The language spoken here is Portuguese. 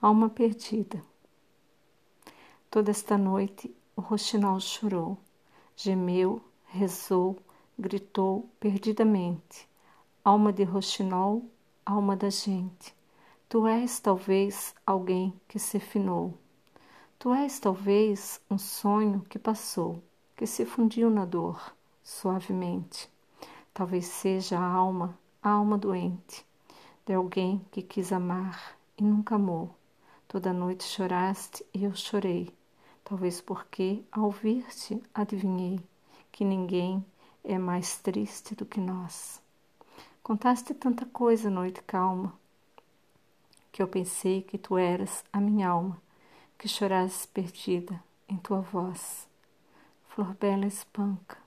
alma perdida. Toda esta noite o roxinol chorou, gemeu, rezou, gritou perdidamente. Alma de roxinol, alma da gente, tu és talvez alguém que se finou. Tu és talvez um sonho que passou, que se fundiu na dor, suavemente. Talvez seja a alma, a alma doente, de alguém que quis amar e nunca amou. Toda noite choraste e eu chorei, talvez porque, ao vir-te, adivinhei que ninguém é mais triste do que nós. Contaste tanta coisa, noite calma, que eu pensei que tu eras a minha alma, que chorasse perdida em tua voz. Flor bela espanca,